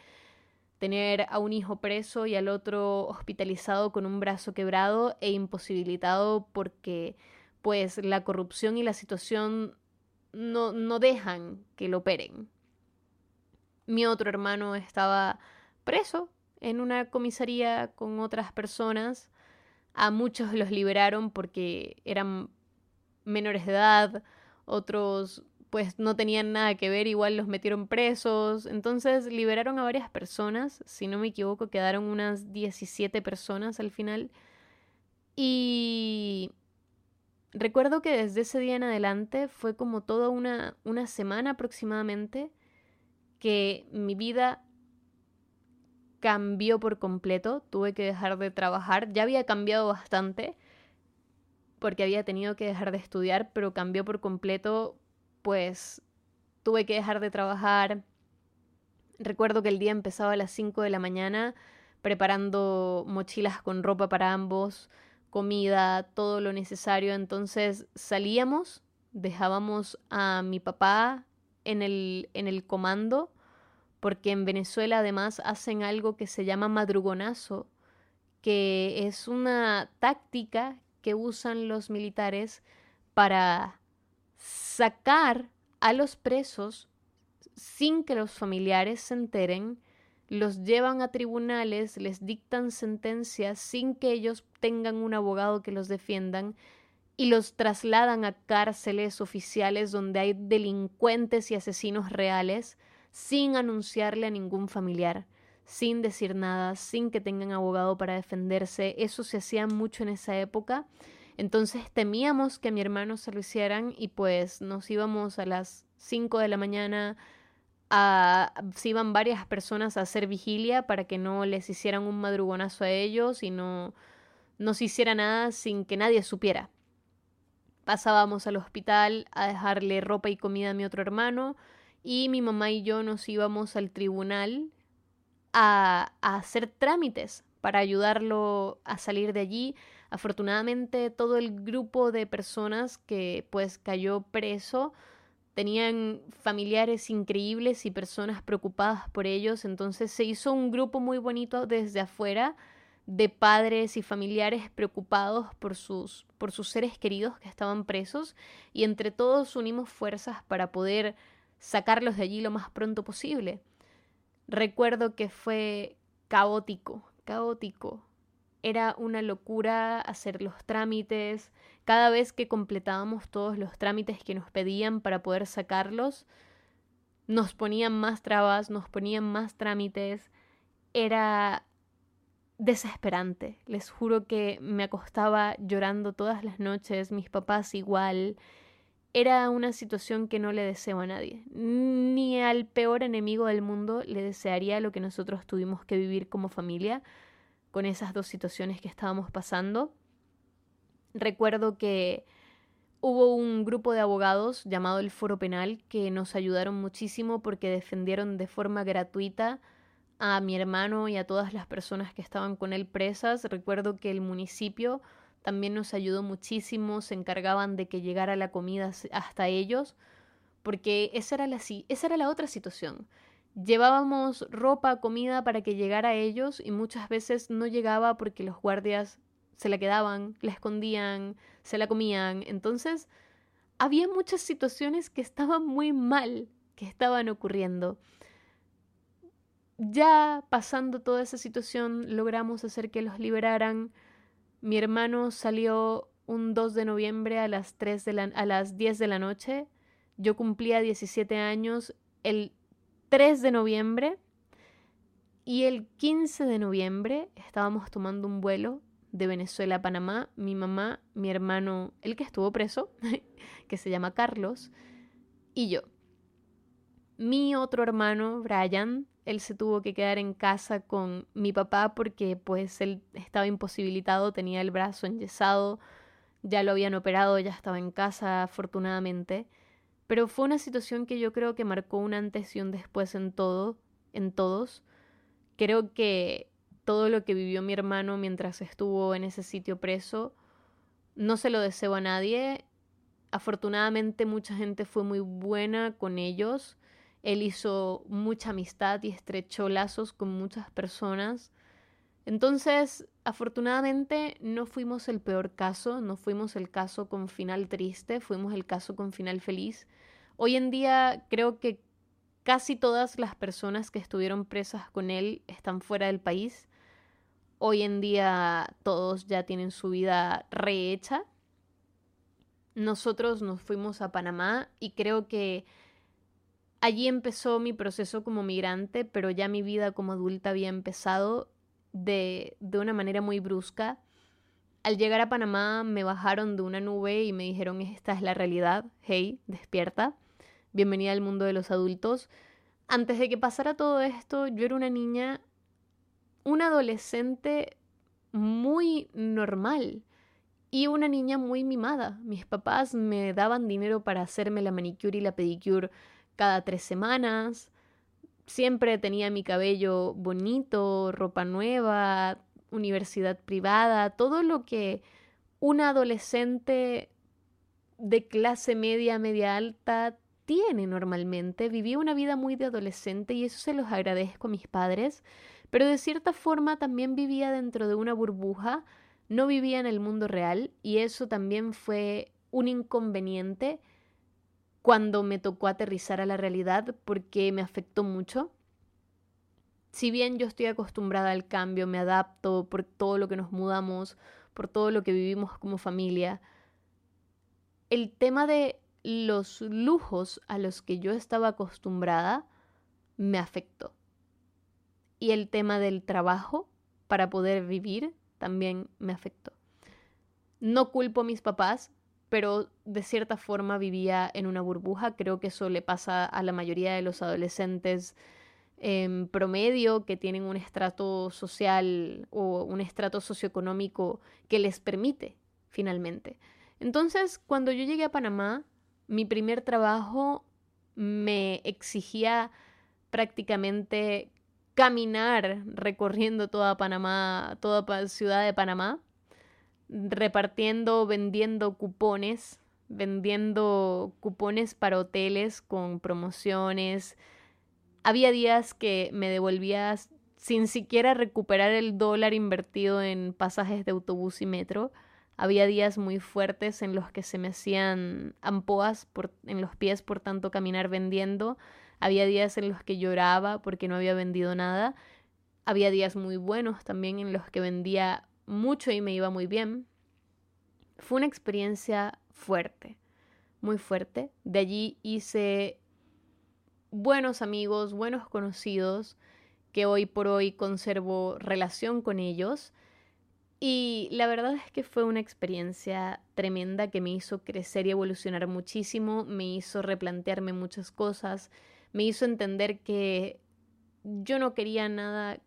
tener a un hijo preso y al otro hospitalizado con un brazo quebrado e imposibilitado porque pues la corrupción y la situación no, no dejan que lo operen. Mi otro hermano estaba preso en una comisaría con otras personas. A muchos los liberaron porque eran menores de edad, otros pues no tenían nada que ver, igual los metieron presos. Entonces liberaron a varias personas, si no me equivoco, quedaron unas 17 personas al final. Y recuerdo que desde ese día en adelante fue como toda una, una semana aproximadamente que mi vida cambió por completo, tuve que dejar de trabajar, ya había cambiado bastante porque había tenido que dejar de estudiar, pero cambió por completo pues tuve que dejar de trabajar. Recuerdo que el día empezaba a las 5 de la mañana preparando mochilas con ropa para ambos, comida, todo lo necesario. Entonces salíamos, dejábamos a mi papá en el, en el comando, porque en Venezuela además hacen algo que se llama madrugonazo, que es una táctica que usan los militares para sacar a los presos sin que los familiares se enteren, los llevan a tribunales, les dictan sentencias sin que ellos tengan un abogado que los defiendan y los trasladan a cárceles oficiales donde hay delincuentes y asesinos reales sin anunciarle a ningún familiar, sin decir nada, sin que tengan abogado para defenderse. Eso se hacía mucho en esa época entonces temíamos que mi hermano se lo hicieran y pues nos íbamos a las 5 de la mañana a, se iban varias personas a hacer vigilia para que no les hicieran un madrugonazo a ellos y no, no se hiciera nada sin que nadie supiera. Pasábamos al hospital a dejarle ropa y comida a mi otro hermano y mi mamá y yo nos íbamos al tribunal a, a hacer trámites para ayudarlo a salir de allí Afortunadamente todo el grupo de personas que pues cayó preso tenían familiares increíbles y personas preocupadas por ellos, entonces se hizo un grupo muy bonito desde afuera de padres y familiares preocupados por sus, por sus seres queridos que estaban presos. Y entre todos unimos fuerzas para poder sacarlos de allí lo más pronto posible. Recuerdo que fue caótico, caótico, era una locura hacer los trámites. Cada vez que completábamos todos los trámites que nos pedían para poder sacarlos, nos ponían más trabas, nos ponían más trámites. Era desesperante. Les juro que me acostaba llorando todas las noches, mis papás igual. Era una situación que no le deseo a nadie. Ni al peor enemigo del mundo le desearía lo que nosotros tuvimos que vivir como familia con esas dos situaciones que estábamos pasando. Recuerdo que hubo un grupo de abogados llamado el Foro Penal que nos ayudaron muchísimo porque defendieron de forma gratuita a mi hermano y a todas las personas que estaban con él presas. Recuerdo que el municipio también nos ayudó muchísimo, se encargaban de que llegara la comida hasta ellos, porque esa era la, esa era la otra situación. Llevábamos ropa, comida para que llegara a ellos y muchas veces no llegaba porque los guardias se la quedaban, la escondían, se la comían. Entonces, había muchas situaciones que estaban muy mal, que estaban ocurriendo. Ya pasando toda esa situación, logramos hacer que los liberaran. Mi hermano salió un 2 de noviembre a las, 3 de a las 10 de la noche. Yo cumplía 17 años el 3 de noviembre y el 15 de noviembre estábamos tomando un vuelo de Venezuela a Panamá, mi mamá, mi hermano, el que estuvo preso, que se llama Carlos, y yo. Mi otro hermano, Brian, él se tuvo que quedar en casa con mi papá porque pues él estaba imposibilitado, tenía el brazo enyesado, ya lo habían operado, ya estaba en casa afortunadamente. Pero fue una situación que yo creo que marcó un antes y un después en todo, en todos. Creo que todo lo que vivió mi hermano mientras estuvo en ese sitio preso, no se lo deseo a nadie. Afortunadamente mucha gente fue muy buena con ellos. Él hizo mucha amistad y estrechó lazos con muchas personas. Entonces, afortunadamente no fuimos el peor caso, no fuimos el caso con final triste, fuimos el caso con final feliz. Hoy en día creo que casi todas las personas que estuvieron presas con él están fuera del país. Hoy en día todos ya tienen su vida rehecha. Nosotros nos fuimos a Panamá y creo que allí empezó mi proceso como migrante, pero ya mi vida como adulta había empezado de, de una manera muy brusca. Al llegar a Panamá me bajaron de una nube y me dijeron esta es la realidad, hey, despierta, bienvenida al mundo de los adultos. Antes de que pasara todo esto, yo era una niña, una adolescente muy normal y una niña muy mimada. Mis papás me daban dinero para hacerme la manicure y la pedicure cada tres semanas. Siempre tenía mi cabello bonito, ropa nueva, universidad privada, todo lo que una adolescente de clase media, media alta tiene normalmente. Viví una vida muy de adolescente y eso se los agradezco a mis padres, pero de cierta forma también vivía dentro de una burbuja, no vivía en el mundo real y eso también fue un inconveniente cuando me tocó aterrizar a la realidad porque me afectó mucho. Si bien yo estoy acostumbrada al cambio, me adapto por todo lo que nos mudamos, por todo lo que vivimos como familia, el tema de los lujos a los que yo estaba acostumbrada me afectó. Y el tema del trabajo para poder vivir también me afectó. No culpo a mis papás pero de cierta forma vivía en una burbuja. Creo que eso le pasa a la mayoría de los adolescentes en promedio que tienen un estrato social o un estrato socioeconómico que les permite finalmente. Entonces, cuando yo llegué a Panamá, mi primer trabajo me exigía prácticamente caminar recorriendo toda Panamá, toda ciudad de Panamá repartiendo, vendiendo cupones, vendiendo cupones para hoteles con promociones. Había días que me devolvía sin siquiera recuperar el dólar invertido en pasajes de autobús y metro. Había días muy fuertes en los que se me hacían ampoas en los pies por tanto caminar vendiendo. Había días en los que lloraba porque no había vendido nada. Había días muy buenos también en los que vendía mucho y me iba muy bien. Fue una experiencia fuerte, muy fuerte. De allí hice buenos amigos, buenos conocidos, que hoy por hoy conservo relación con ellos. Y la verdad es que fue una experiencia tremenda que me hizo crecer y evolucionar muchísimo, me hizo replantearme muchas cosas, me hizo entender que yo no quería nada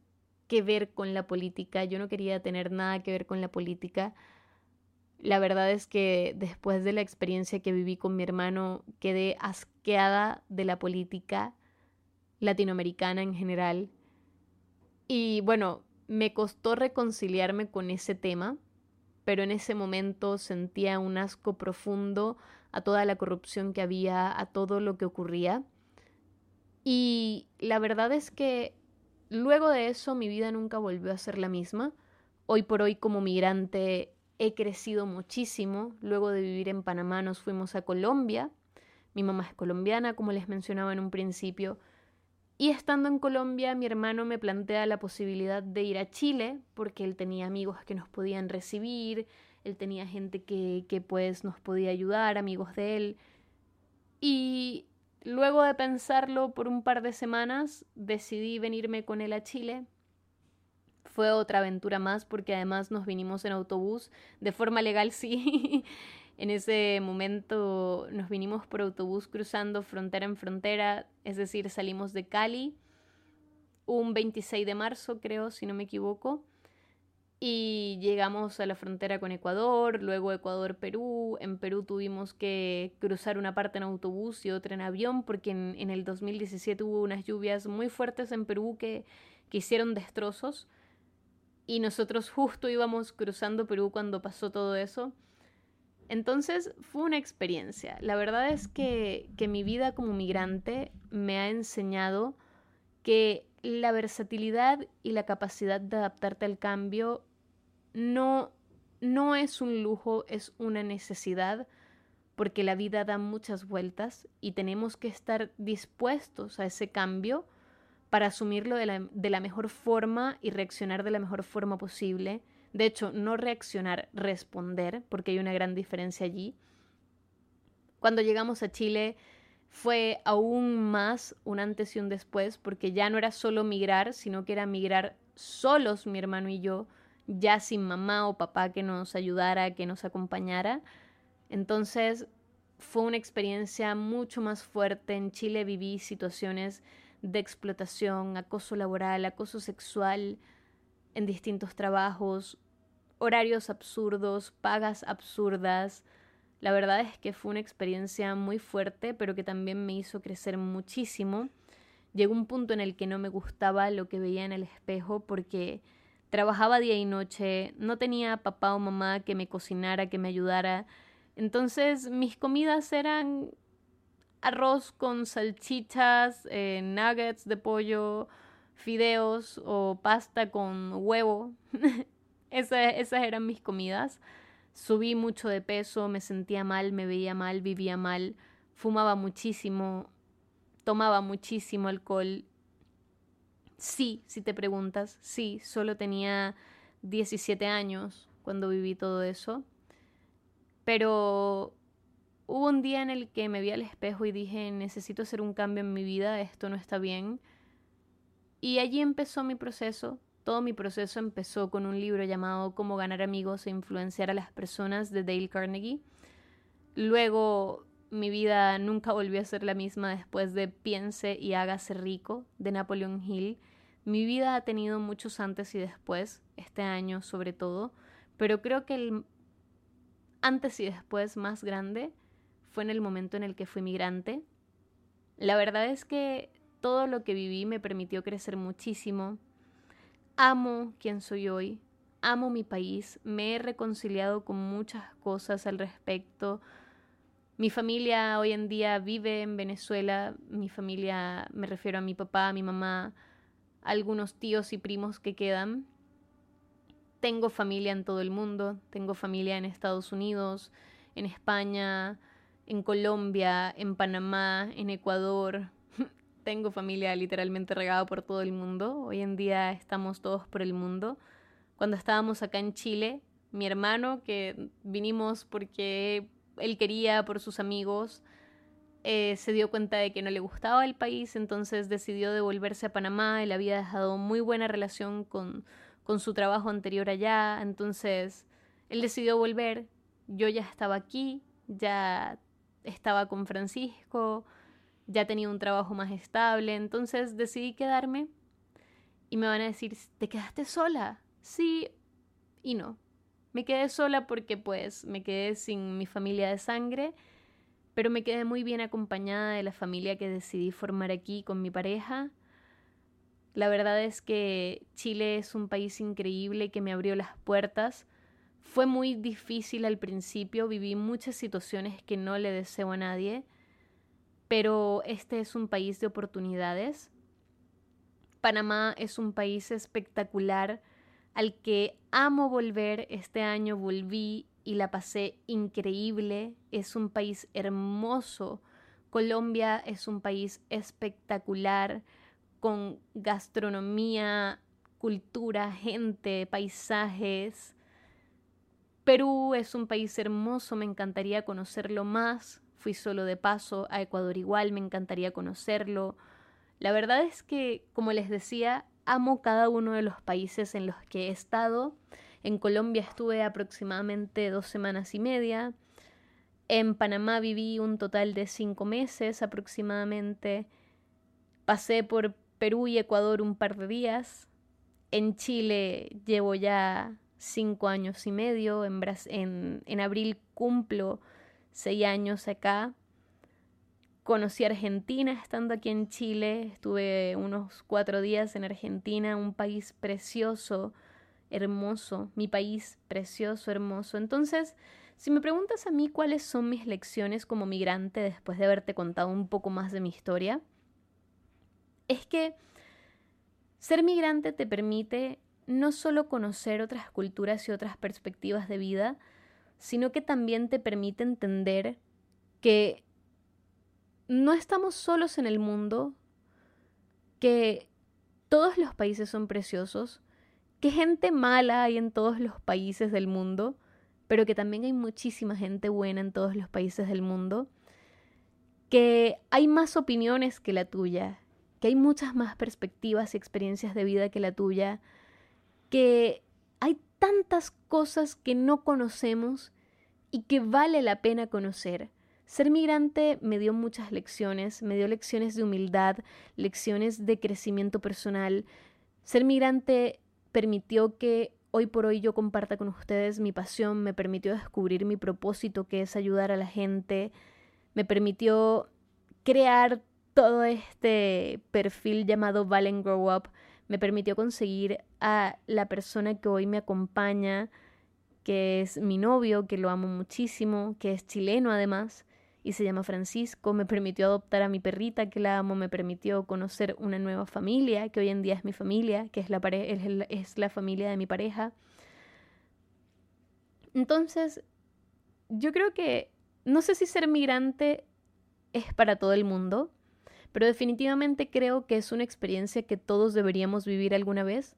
que ver con la política, yo no quería tener nada que ver con la política. La verdad es que después de la experiencia que viví con mi hermano, quedé asqueada de la política latinoamericana en general. Y bueno, me costó reconciliarme con ese tema, pero en ese momento sentía un asco profundo a toda la corrupción que había, a todo lo que ocurría. Y la verdad es que luego de eso mi vida nunca volvió a ser la misma. Hoy por hoy como migrante he crecido muchísimo. Luego de vivir en Panamá nos fuimos a Colombia. Mi mamá es colombiana, como les mencionaba en un principio. Y estando en Colombia, mi hermano me plantea la posibilidad de ir a Chile, porque él tenía amigos que nos podían recibir, él tenía gente que, que pues nos podía ayudar, amigos de él. Y luego de pensarlo por un par de semanas, decidí venirme con él a Chile. Fue otra aventura más porque además nos vinimos en autobús, de forma legal sí. En ese momento nos vinimos por autobús cruzando frontera en frontera, es decir, salimos de Cali un 26 de marzo creo, si no me equivoco y llegamos a la frontera con Ecuador, luego Ecuador-Perú. En Perú tuvimos que cruzar una parte en autobús y otra en avión porque en, el 2017 hubo unas lluvias muy fuertes en Perú que, que hicieron destrozos y nosotros justo íbamos cruzando Perú cuando pasó todo eso. Entonces fue una experiencia. La verdad es que, que mi vida como migrante me ha enseñado que la versatilidad y la capacidad de adaptarte al cambio no, no es un lujo, es una necesidad, porque la vida da muchas vueltas y tenemos que estar dispuestos a ese cambio para asumirlo de la, de la mejor forma y reaccionar de la mejor forma posible. De hecho, no reaccionar, responder, porque hay una gran diferencia allí. Cuando llegamos a Chile fue aún más un antes y un después, porque ya no era solo migrar, sino que era migrar solos mi hermano y yo, ya sin mamá o papá que nos ayudara, que nos acompañara. Entonces fue una experiencia mucho más fuerte. En Chile viví situaciones de explotación, acoso laboral, acoso sexual en distintos trabajos, horarios absurdos, pagas absurdas. La verdad es que fue una experiencia muy fuerte, pero que también me hizo crecer muchísimo. Llegó un punto en el que no me gustaba lo que veía en el espejo porque Trabajaba día y noche, no tenía papá o mamá que me cocinara, que me ayudara. Entonces mis comidas eran arroz con salchichas, eh, nuggets de pollo, fideos o pasta con huevo. esas, eran mis comidas. Subí mucho de peso, me sentía mal, me veía mal, vivía mal, fumaba muchísimo, tomaba muchísimo alcohol Sí, si te preguntas, sí, solo tenía 17 años cuando viví todo eso. Pero hubo un día en el que me vi al espejo y dije, necesito hacer un cambio en mi vida, esto no está bien. Y allí empezó mi proceso. Todo mi proceso empezó con un libro llamado Cómo ganar amigos e influenciar a las personas de Dale Carnegie. Luego mi vida nunca volvió a ser la misma después de Piense y hágase rico de Napoleon Hill. Mi vida ha tenido muchos antes y después, este año sobre todo, pero creo que el antes y después más grande fue en el momento en el que fui migrante. La verdad es que todo lo que viví me permitió crecer muchísimo. Amo quien soy hoy, amo mi país, me he reconciliado con muchas cosas al respecto. Mi familia hoy en día vive en Venezuela, mi familia me refiero a mi papá, a mi mamá, algunos tíos y primos que quedan. Tengo familia en todo el mundo, tengo familia en Estados Unidos, en España, en Colombia, en Panamá, en Ecuador. Tengo familia literalmente regada por todo el mundo. Hoy en día estamos todos por el mundo. Cuando estábamos acá en Chile, mi hermano, que vinimos porque él quería, por sus amigos, eh, se dio cuenta de que no le gustaba el país, entonces decidió devolverse a Panamá. Él había dejado muy buena relación con, con su trabajo anterior allá, entonces él decidió volver. Yo ya estaba aquí, ya estaba con Francisco, ya tenía un trabajo más estable, entonces decidí quedarme. Y me van a decir, ¿te quedaste sola? Sí y no. Me quedé sola porque pues me quedé sin mi familia de sangre pero me quedé muy bien acompañada de la familia que decidí formar aquí con mi pareja. La verdad es que Chile es un país increíble que me abrió las puertas. Fue muy difícil al principio, viví muchas situaciones que no le deseo a nadie, pero este es un país de oportunidades. Panamá es un país espectacular al que amo volver. Este año volví y la pasé increíble. Es un país hermoso. Colombia es un país espectacular con gastronomía, cultura, gente, paisajes. Perú es un país hermoso, me encantaría conocerlo más. Fui solo de paso a Ecuador igual, me encantaría conocerlo. La verdad es que, como les decía, amo cada uno de los países en los que he estado. En Colombia estuve aproximadamente dos semanas y media. En Panamá viví un total de cinco meses aproximadamente. Pasé por Perú y Ecuador un par de días. En Chile llevo ya cinco años y medio. En, en, abril cumplo seis años acá. Conocí Argentina estando aquí en Chile. Estuve unos cuatro días en Argentina, un país precioso, hermoso. Mi país precioso, hermoso. Entonces, si me preguntas a mí cuáles son mis lecciones como migrante después de haberte contado un poco más de mi historia, es que ser migrante te permite no solo conocer otras culturas y otras perspectivas de vida, sino que también te permite entender que no estamos solos en el mundo, que todos los países son preciosos, que gente mala hay en todos los países del mundo, pero que también hay muchísima gente buena en todos los países del mundo, que hay más opiniones que la tuya, que hay muchas más perspectivas y experiencias de vida que la tuya, que tantas cosas que no conocemos y que vale la pena conocer. Ser migrante me dio muchas lecciones, me dio lecciones de humildad, lecciones de crecimiento personal. Ser migrante permitió que hoy por hoy yo comparta con ustedes mi pasión, me permitió descubrir mi propósito que es ayudar a la gente, me permitió crear todo este perfil llamado Valen Grow Up me permitió conseguir a la persona que hoy me acompaña, que es mi novio, que lo amo muchísimo, que es chileno además, y se llama Francisco, me permitió adoptar a mi perrita, que la amo, me permitió conocer una nueva familia, que hoy en día es mi familia, que es la, es la familia de mi pareja. Entonces, yo creo que, no sé si ser migrante es para todo el mundo, pero definitivamente creo que es una experiencia que todos deberíamos vivir alguna vez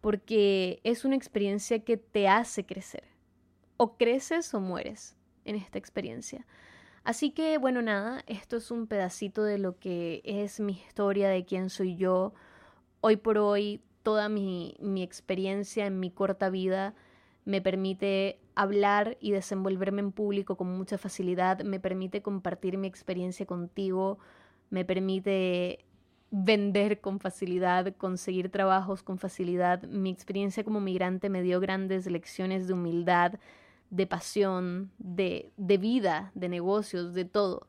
porque es una experiencia que te hace crecer. O creces o mueres en esta experiencia. Así que, bueno, nada, esto es un pedacito de lo que es mi historia, de quién soy yo. Hoy por hoy, toda mi, mi experiencia en mi corta vida me permite hablar y desenvolverme en público con mucha facilidad, me permite compartir mi experiencia contigo, me permite vender con facilidad, conseguir trabajos con facilidad. Mi experiencia como migrante me dio grandes lecciones de humildad, de pasión, de, de vida, de negocios, de todo.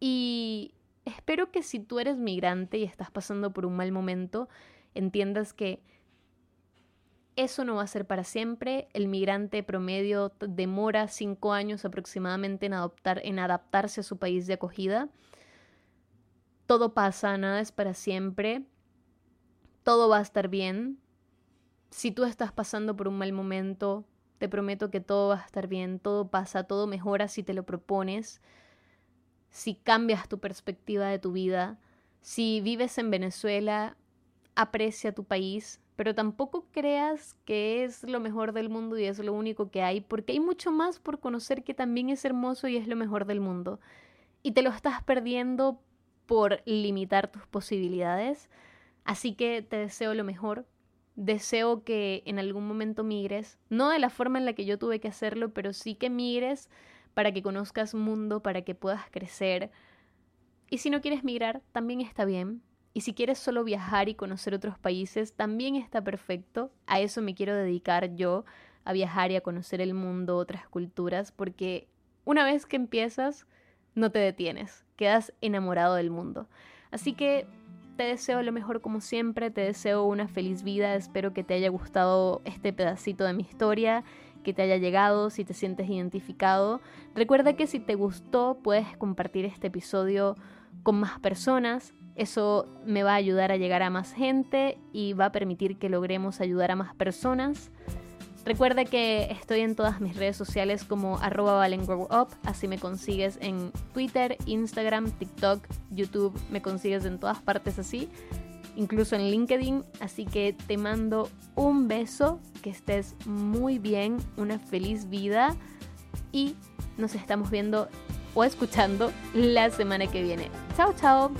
Y espero que si tú eres migrante y estás pasando por un mal momento, entiendas que eso no va a ser para siempre. El migrante promedio demora cinco años aproximadamente en, adoptar, en adaptarse a su país de acogida todo pasa, nada es para siempre, todo va a estar bien. Si tú estás pasando por un mal momento, te prometo que todo va a estar bien, todo pasa, todo mejora si te lo propones, si cambias tu perspectiva de tu vida, si vives en Venezuela, aprecia tu país, pero tampoco creas que es lo mejor del mundo y es lo único que hay, porque hay mucho más por conocer que también es hermoso y es lo mejor del mundo. Y te lo estás perdiendo por limitar tus posibilidades. Así que te deseo lo mejor. Deseo que en algún momento migres, no de la forma en la que yo tuve que hacerlo, pero sí que migres para que conozcas mundo, para que puedas crecer. Y si no quieres migrar, también está bien. Y si quieres solo viajar y conocer otros países, también está perfecto. A eso me quiero dedicar yo, a viajar y a conocer el mundo, otras culturas, porque una vez que empiezas, no te detienes, quedas enamorado del mundo. Así que te deseo lo mejor como siempre, te deseo una feliz vida, espero que te haya gustado este pedacito de mi historia, que te haya llegado, si te sientes identificado. Recuerda que si te gustó puedes compartir este episodio con más personas, eso me va a ayudar a llegar a más gente y va a permitir que logremos ayudar a más personas. Recuerda que estoy en todas mis redes sociales como arroba up, así me consigues en Twitter, Instagram, TikTok, YouTube, me consigues en todas partes así, incluso en LinkedIn, así que te mando un beso, que estés muy bien, una feliz vida y nos estamos viendo o escuchando la semana que viene. Chao, chao.